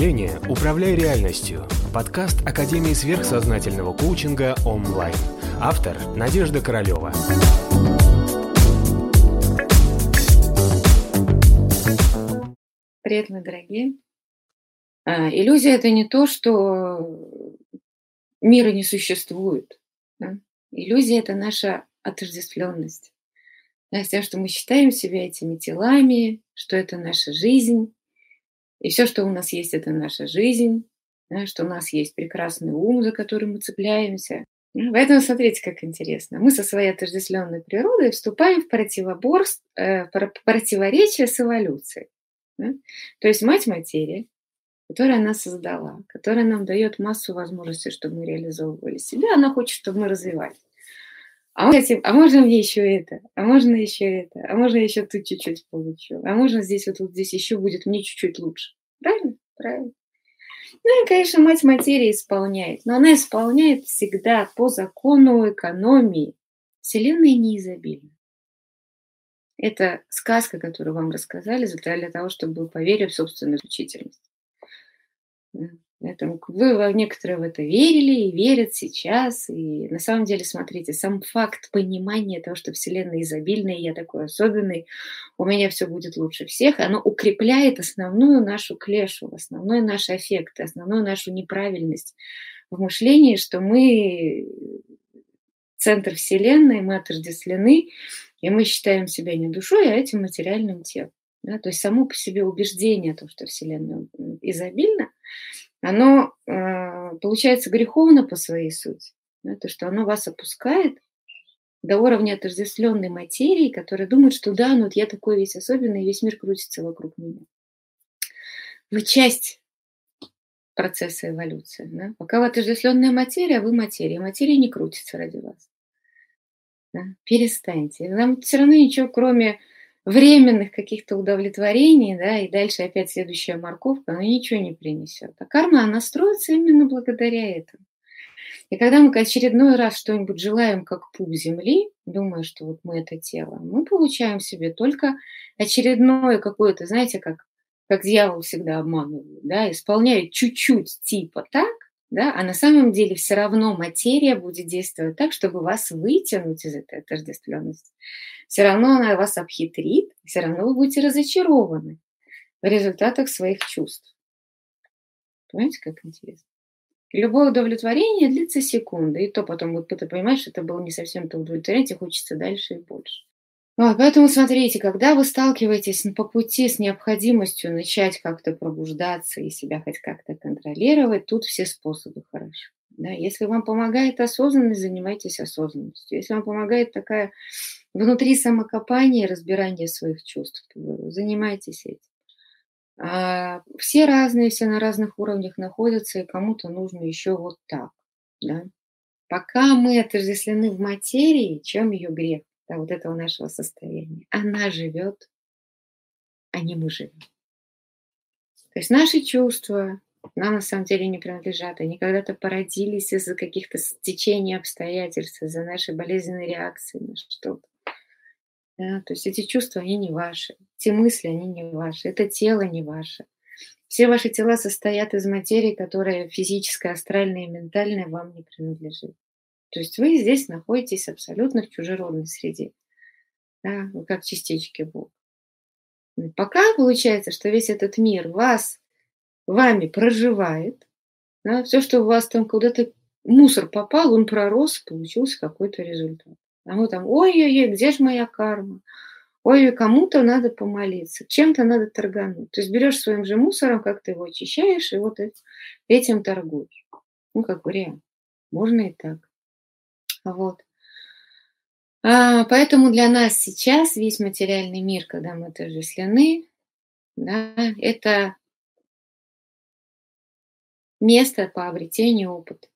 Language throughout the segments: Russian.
мышления «Управляй реальностью» – подкаст Академии сверхсознательного коучинга онлайн. Автор – Надежда Королева. Привет, мои дорогие. А, иллюзия – это не то, что мира не существует. Да? Иллюзия – это наша отождествленность. Да, с тем, что мы считаем себя этими телами, что это наша жизнь, и все, что у нас есть, это наша жизнь, да, что у нас есть прекрасный ум, за который мы цепляемся. Поэтому смотрите, как интересно. Мы со своей отождествленной природой вступаем в противоборство, э, противоречие с эволюцией. Да? То есть мать материя, которая нас создала, которая нам дает массу возможностей, чтобы мы реализовывали себя, она хочет, чтобы мы развивались. А, хотим, а можно мне еще это? А можно еще это? А можно еще тут чуть-чуть получу? А можно здесь вот, вот здесь еще будет мне чуть-чуть лучше? Правильно? Правильно. Ну и, конечно, мать материи исполняет. Но она исполняет всегда по закону экономии. Вселенная не изобильна. Это сказка, которую вам рассказали для того, чтобы вы поверили в собственную исключительность. Поэтому вы во некоторые в это верили и верят сейчас. И на самом деле, смотрите, сам факт понимания того, что Вселенная изобильная, я такой особенный, у меня все будет лучше всех, оно укрепляет основную нашу клешу, основной наш эффект, основную нашу неправильность в мышлении, что мы центр Вселенной, мы отождествлены, и мы считаем себя не душой, а этим материальным телом. Да? То есть само по себе убеждение, то, что Вселенная изобильна, оно э, получается греховно по своей сути. Да, то, что оно вас опускает до уровня отождествленной материи, которая думает, что да, ну вот я такой весь особенный, и весь мир крутится вокруг меня. Вы часть процесса эволюции. Да? Пока вы отождествленная материя, вы материя. Материя не крутится ради вас. Да? Перестаньте. Нам все равно ничего, кроме временных каких-то удовлетворений, да, и дальше опять следующая морковка, она ничего не принесет. А карма, она строится именно благодаря этому. И когда мы очередной раз что-нибудь желаем, как пуп земли, думая, что вот мы это тело, мы получаем себе только очередное какое-то, знаете, как, как дьявол всегда обманывает, да, исполняет чуть-чуть типа так, да, а на самом деле все равно материя будет действовать так, чтобы вас вытянуть из этой отождествленности. Все равно она вас обхитрит, все равно вы будете разочарованы в результатах своих чувств. Понимаете, как интересно? Любое удовлетворение длится секунды, и то потом вы понимаете, что это было не совсем то удовлетворение, хочется дальше и больше. Вот, поэтому смотрите, когда вы сталкиваетесь по пути с необходимостью начать как-то пробуждаться и себя хоть как-то контролировать, тут все способы хороши. Да, если вам помогает осознанность, занимайтесь осознанностью. Если вам помогает такая внутри самокопание, разбирание своих чувств, занимайтесь этим. А все разные, все на разных уровнях находятся, и кому-то нужно еще вот так. Да? Пока мы отождествлены в материи, чем ее грех? Да, вот этого нашего состояния. Она живет, а не мы живем. То есть наши чувства нам на самом деле не принадлежат. Они когда-то породились из-за каких-то стечений обстоятельств, из-за нашей болезненной реакции на что-то. Да, то есть эти чувства, они не ваши. Те мысли, они не ваши. Это тело не ваше. Все ваши тела состоят из материи, которая физическая, астральная и ментальная вам не принадлежит. То есть вы здесь находитесь абсолютно в чужеродной среде, да, вы как частички Бога. Пока получается, что весь этот мир вас, вами проживает, да, все, что у вас там куда-то мусор попал, он пророс, получился какой-то результат. А мы там, ой-ой-ой, где же моя карма? Ой, кому-то надо помолиться, чем-то надо торгануть. То есть берешь своим же мусором, как ты его очищаешь, и вот этим торгуешь. Ну, как вариант. Можно и так. Вот. А, поэтому для нас сейчас весь материальный мир, когда мы отождествлены, да, это место по обретению опыта.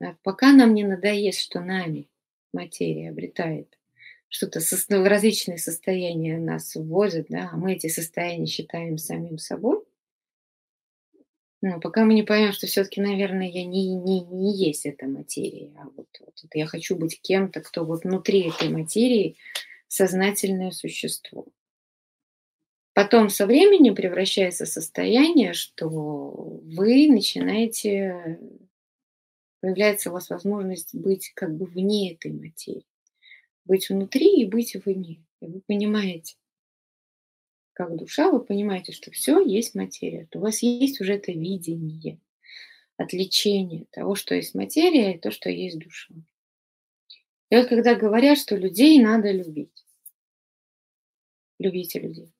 Да, пока нам не надоест, что нами материя обретает что-то, различные состояния нас вводят, да, а мы эти состояния считаем самим собой, ну, пока мы не поймем, что все-таки, наверное, я не, не, не есть эта материя, а вот, вот, вот я хочу быть кем-то, кто вот внутри этой материи сознательное существо. Потом со временем превращается состояние, что вы начинаете, появляется у вас возможность быть как бы вне этой материи. Быть внутри и быть вне. И вы понимаете, как душа, вы понимаете, что все есть материя. У вас есть уже это видение, отличение того, что есть материя и то, что есть душа. И вот когда говорят, что людей надо любить, любите людей.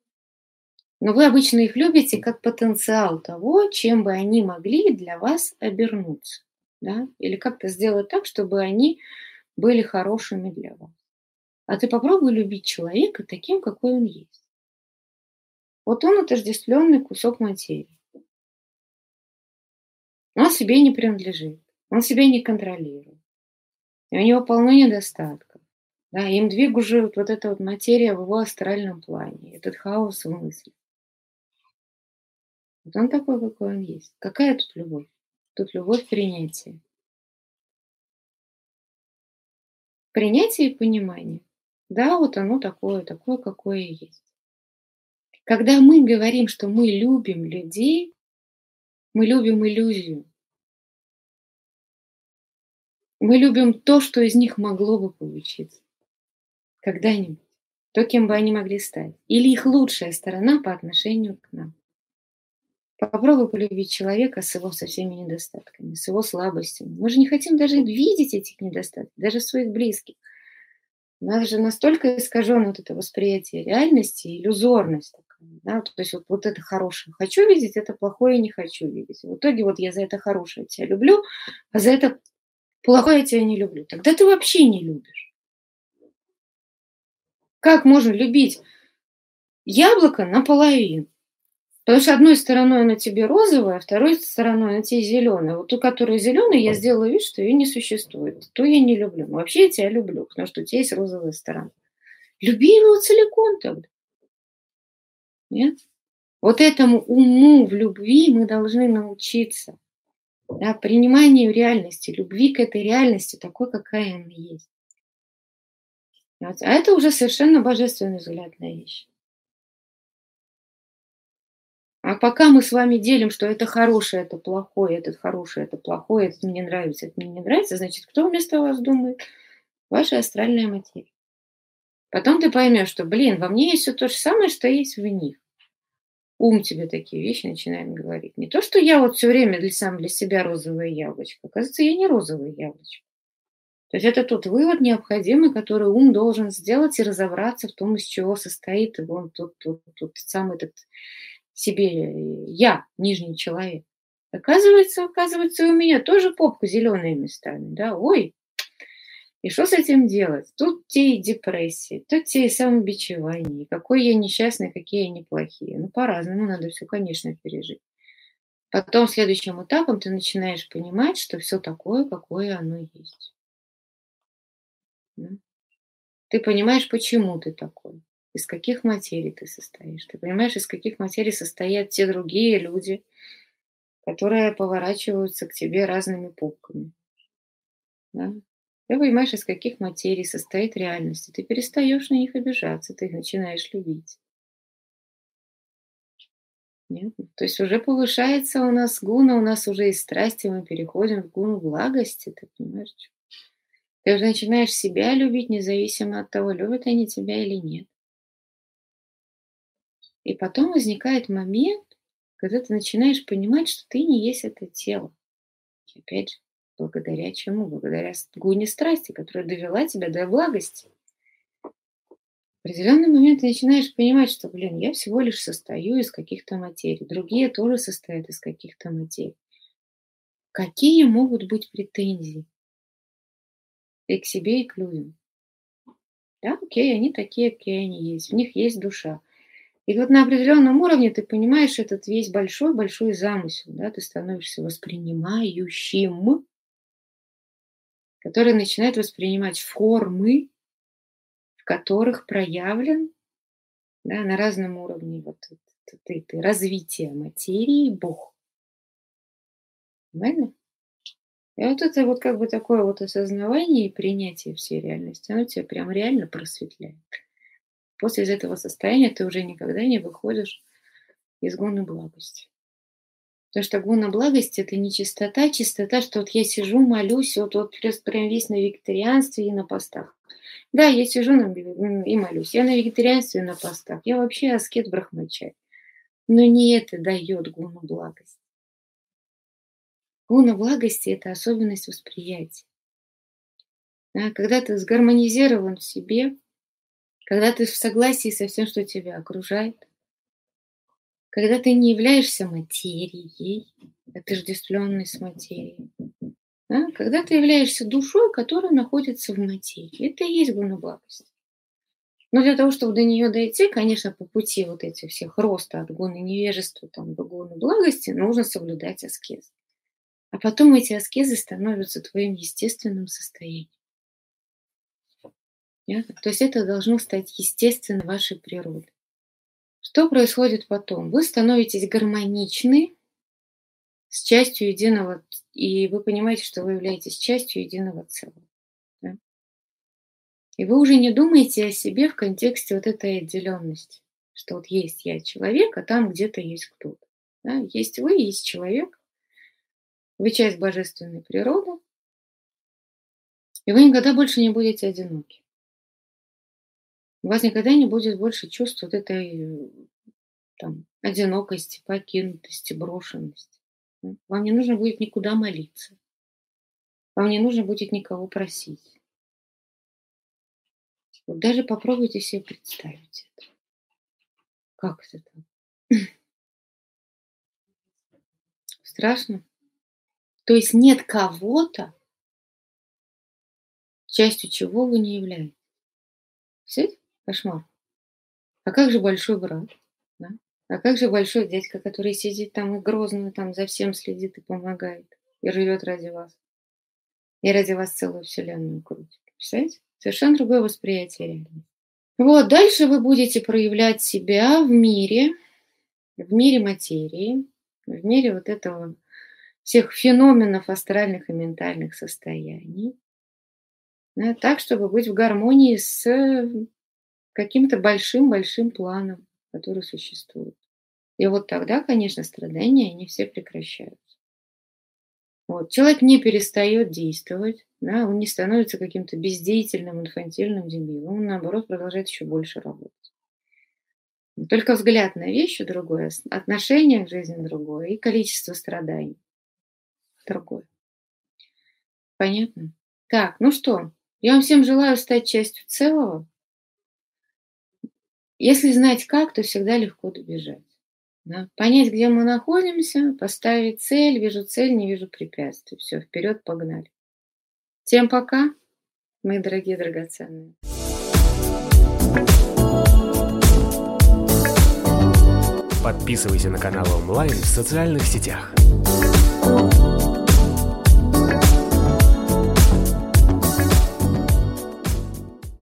Но вы обычно их любите как потенциал того, чем бы они могли для вас обернуться. Да? Или как-то сделать так, чтобы они были хорошими для вас. А ты попробуй любить человека таким, какой он есть. Вот он отождествленный кусок материи. Он себе не принадлежит, он себя не контролирует. И у него полно недостатков. Да, им двигает вот эта вот материя в его астральном плане, этот хаос в мысли. Вот он такой, какой он есть. Какая тут любовь? Тут любовь принятия. Принятие и понимание. Да, вот оно такое, такое, какое есть. Когда мы говорим, что мы любим людей, мы любим иллюзию. Мы любим то, что из них могло бы получиться. Когда-нибудь. То, кем бы они могли стать. Или их лучшая сторона по отношению к нам. Попробуй полюбить человека с его со всеми недостатками, с его слабостями. Мы же не хотим даже видеть этих недостатков, даже своих близких. У нас же настолько искажено вот это восприятие реальности, иллюзорность такая. Да? То есть вот, вот это хорошее хочу видеть, это плохое не хочу видеть. В итоге вот я за это хорошее тебя люблю, а за это плохое тебя не люблю. Тогда ты вообще не любишь. Как можно любить яблоко наполовину? Потому что одной стороной она тебе розовая, а второй стороной она тебе зеленая. Вот ту, которая зеленая, я сделала вид, что ее не существует. Ту я не люблю. Но вообще я тебя люблю, потому что у тебя есть розовая сторона. Люби его целиком тогда. Нет? Вот этому уму в любви мы должны научиться. Да, приниманию реальности, любви к этой реальности такой, какая она есть. А это уже совершенно божественный взгляд на вещи. А пока мы с вами делим, что это хорошее, это плохое, этот хороший, это плохое, это мне нравится, это мне не нравится, значит, кто вместо вас думает? Ваша астральная материя. Потом ты поймешь, что, блин, во мне есть все то же самое, что есть в них. Ум тебе такие вещи начинает говорить. Не то, что я вот все время для, сам для себя розовое яблочко. Оказывается, я не розовое яблочко. То есть это тот вывод необходимый, который ум должен сделать и разобраться в том, из чего состоит он тот, тот, тот самый этот себе я, нижний человек. Оказывается, оказывается, у меня тоже попка зеленые местами, да, ой. И что с этим делать? Тут те и депрессии, тут те и самобичевание, какой я несчастный, какие я неплохие. Ну, по-разному надо все, конечно, пережить. Потом следующим этапом ты начинаешь понимать, что все такое, какое оно есть. Ты понимаешь, почему ты такой из каких материй ты состоишь. Ты понимаешь, из каких материй состоят те другие люди, которые поворачиваются к тебе разными пупками. Да? Ты понимаешь, из каких материй состоит реальность. Ты перестаешь на них обижаться, ты их начинаешь любить. Нет? То есть уже повышается у нас гуна, у нас уже из страсти мы переходим в гуну благости, ты понимаешь? Ты уже начинаешь себя любить, независимо от того, любят они тебя или нет. И потом возникает момент, когда ты начинаешь понимать, что ты не есть это тело. Опять же, благодаря чему? Благодаря гуне страсти, которая довела тебя до благости. В определенный момент ты начинаешь понимать, что, блин, я всего лишь состою из каких-то материй. Другие тоже состоят из каких-то материй. Какие могут быть претензии? И к себе, и к людям. Да, окей, они такие, какие они есть. В них есть душа. И вот на определенном уровне ты понимаешь этот весь большой-большой замысел, да, ты становишься воспринимающим, который начинает воспринимать формы, в которых проявлен да, на разном уровне вот это, это, это развитие материи Бог. Понимаете? И вот это вот как бы такое вот осознавание и принятие всей реальности, оно тебя прям реально просветляет. После из этого состояния ты уже никогда не выходишь из гуны благости. Потому что гуна благости – это не чистота, чистота, что вот я сижу, молюсь, вот, вот прям весь на вегетарианстве и на постах. Да, я сижу и молюсь, я на вегетарианстве и на постах, я вообще аскет брахмачай. Но не это дает гуну благости. Гуна благости – это особенность восприятия. Да, когда ты сгармонизирован в себе, когда ты в согласии со всем, что тебя окружает, когда ты не являешься материей, отождествленной с материей, да? когда ты являешься душой, которая находится в материи. Это и есть гуна благости. Но для того, чтобы до нее дойти, конечно, по пути вот этих всех роста от гуны невежества там, до гуны благости, нужно соблюдать аскез. А потом эти аскезы становятся твоим естественным состоянием. Понятно? То есть это должно стать естественно вашей природой. Что происходит потом? Вы становитесь гармоничны с частью единого, и вы понимаете, что вы являетесь частью единого целого. Да? И вы уже не думаете о себе в контексте вот этой отделенности, что вот есть я человек, а там где-то есть кто-то. Да? Есть вы, есть человек, вы часть божественной природы, и вы никогда больше не будете одиноки. У вас никогда не будет больше чувств вот этой там, одинокости, покинутости, брошенности. Вам не нужно будет никуда молиться. Вам не нужно будет никого просить. Вот даже попробуйте себе представить это. Как это так? Страшно? То есть нет кого-то, частью чего вы не являетесь. Все? Кошмар. А как же большой брат? Да? А как же большой дядька, который сидит там и грозно там за всем следит и помогает, и живет ради вас? И ради вас целую вселенную крутит. Представляете? Совершенно другое восприятие реальности. Вот, дальше вы будете проявлять себя в мире, в мире материи, в мире вот этого всех феноменов астральных и ментальных состояний, да, так, чтобы быть в гармонии с каким-то большим-большим планом, который существует. И вот тогда, конечно, страдания, они все прекращаются. Вот. Человек не перестает действовать, да, он не становится каким-то бездеятельным, инфантильным дебилом, он, наоборот, продолжает еще больше работать. Только взгляд на вещи другое, отношение к жизни другое и количество страданий другое. Понятно? Так, ну что, я вам всем желаю стать частью целого, если знать как, то всегда легко добежать. Да? Понять, где мы находимся, поставить цель, вижу цель, не вижу препятствий. Все, вперед, погнали. Всем пока, мои дорогие драгоценные. Подписывайся на канал онлайн в социальных сетях.